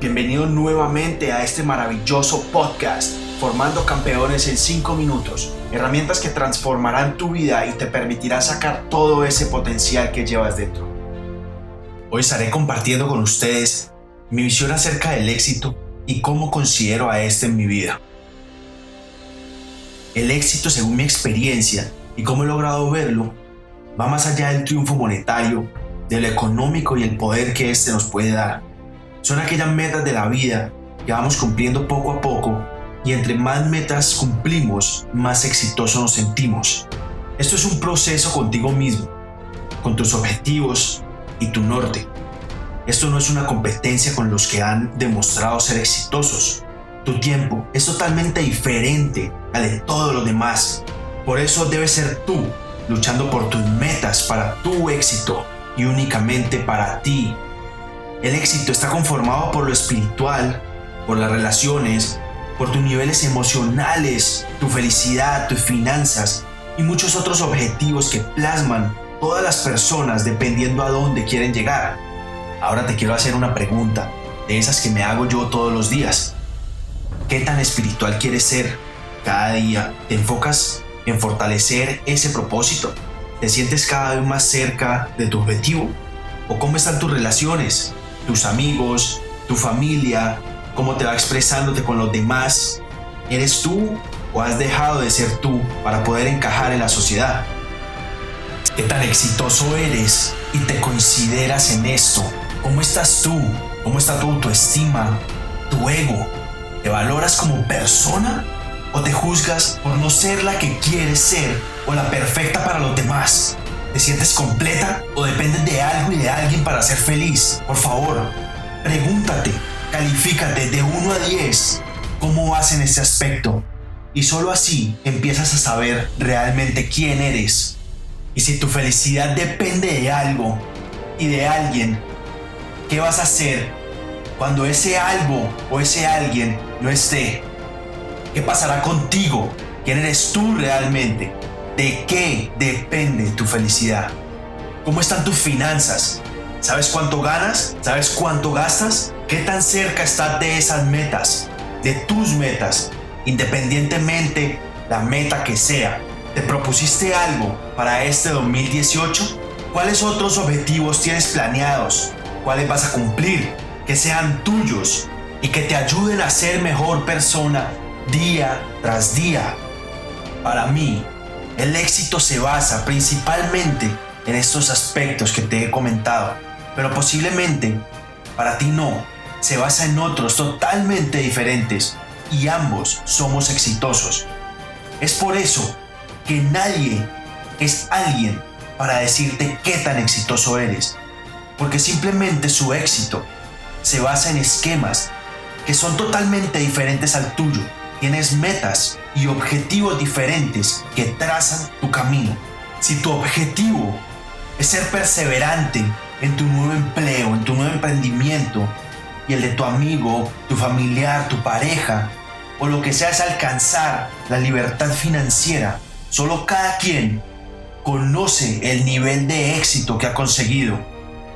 Bienvenido nuevamente a este maravilloso podcast, Formando Campeones en 5 minutos, herramientas que transformarán tu vida y te permitirán sacar todo ese potencial que llevas dentro. Hoy estaré compartiendo con ustedes mi visión acerca del éxito y cómo considero a este en mi vida. El éxito, según mi experiencia y cómo he logrado verlo, va más allá del triunfo monetario, de lo económico y el poder que éste nos puede dar. Son aquellas metas de la vida que vamos cumpliendo poco a poco y entre más metas cumplimos, más exitosos nos sentimos. Esto es un proceso contigo mismo, con tus objetivos y tu norte. Esto no es una competencia con los que han demostrado ser exitosos. Tu tiempo es totalmente diferente al de todos los demás. Por eso debes ser tú, luchando por tus metas para tu éxito y únicamente para ti. El éxito está conformado por lo espiritual, por las relaciones, por tus niveles emocionales, tu felicidad, tus finanzas y muchos otros objetivos que plasman todas las personas dependiendo a dónde quieren llegar. Ahora te quiero hacer una pregunta, de esas que me hago yo todos los días. ¿Qué tan espiritual quieres ser cada día? ¿Te enfocas en fortalecer ese propósito? ¿Te sientes cada vez más cerca de tu objetivo? ¿O cómo están tus relaciones, tus amigos, tu familia? ¿Cómo te va expresándote con los demás? ¿Eres tú o has dejado de ser tú para poder encajar en la sociedad? ¿Qué tan exitoso eres y te consideras en esto? ¿Cómo estás tú? ¿Cómo está tu autoestima? ¿Tu ego? ¿Te valoras como persona ¿O te juzgas por no ser la que quieres ser o la perfecta para los demás? ¿Te sientes completa o dependes de algo y de alguien para ser feliz? Por favor, pregúntate, califícate de 1 a 10 cómo vas en este aspecto. Y solo así empiezas a saber realmente quién eres. Y si tu felicidad depende de algo y de alguien, ¿qué vas a hacer cuando ese algo o ese alguien no esté? ¿Qué pasará contigo? ¿Quién eres tú realmente? ¿De qué depende tu felicidad? ¿Cómo están tus finanzas? ¿Sabes cuánto ganas? ¿Sabes cuánto gastas? ¿Qué tan cerca estás de esas metas? De tus metas, independientemente la meta que sea. ¿Te propusiste algo para este 2018? ¿Cuáles otros objetivos tienes planeados? ¿Cuáles vas a cumplir? Que sean tuyos y que te ayuden a ser mejor persona día tras día. Para mí, el éxito se basa principalmente en estos aspectos que te he comentado, pero posiblemente para ti no, se basa en otros totalmente diferentes y ambos somos exitosos. Es por eso que nadie es alguien para decirte qué tan exitoso eres, porque simplemente su éxito se basa en esquemas que son totalmente diferentes al tuyo tienes metas y objetivos diferentes que trazan tu camino. Si tu objetivo es ser perseverante en tu nuevo empleo, en tu nuevo emprendimiento, y el de tu amigo, tu familiar, tu pareja, o lo que sea es alcanzar la libertad financiera, solo cada quien conoce el nivel de éxito que ha conseguido.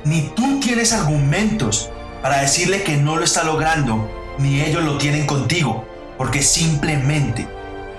Ni tú tienes argumentos para decirle que no lo está logrando, ni ellos lo tienen contigo porque simplemente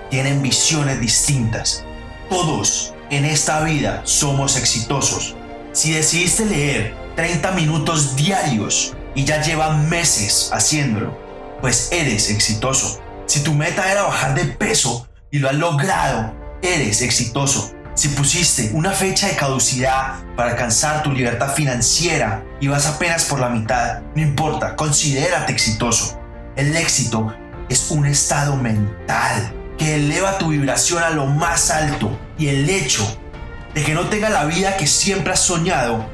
tienen visiones distintas. Todos en esta vida somos exitosos. Si decidiste leer 30 minutos diarios y ya llevan meses haciéndolo, pues eres exitoso. Si tu meta era bajar de peso y lo has logrado, eres exitoso. Si pusiste una fecha de caducidad para alcanzar tu libertad financiera y vas apenas por la mitad, no importa, considérate exitoso. El éxito es un estado mental que eleva tu vibración a lo más alto y el hecho de que no tenga la vida que siempre has soñado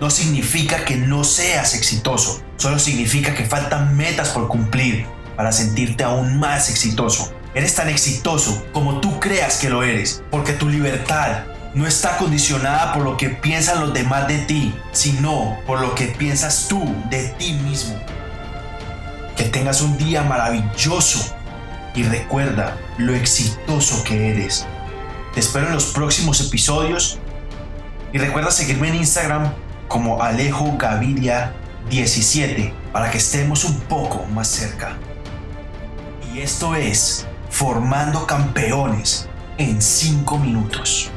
no significa que no seas exitoso, solo significa que faltan metas por cumplir para sentirte aún más exitoso. Eres tan exitoso como tú creas que lo eres, porque tu libertad no está condicionada por lo que piensan los demás de ti, sino por lo que piensas tú de ti mismo. Que tengas un día maravilloso y recuerda lo exitoso que eres. Te espero en los próximos episodios y recuerda seguirme en Instagram como Alejo Gaviria 17 para que estemos un poco más cerca. Y esto es Formando Campeones en 5 minutos.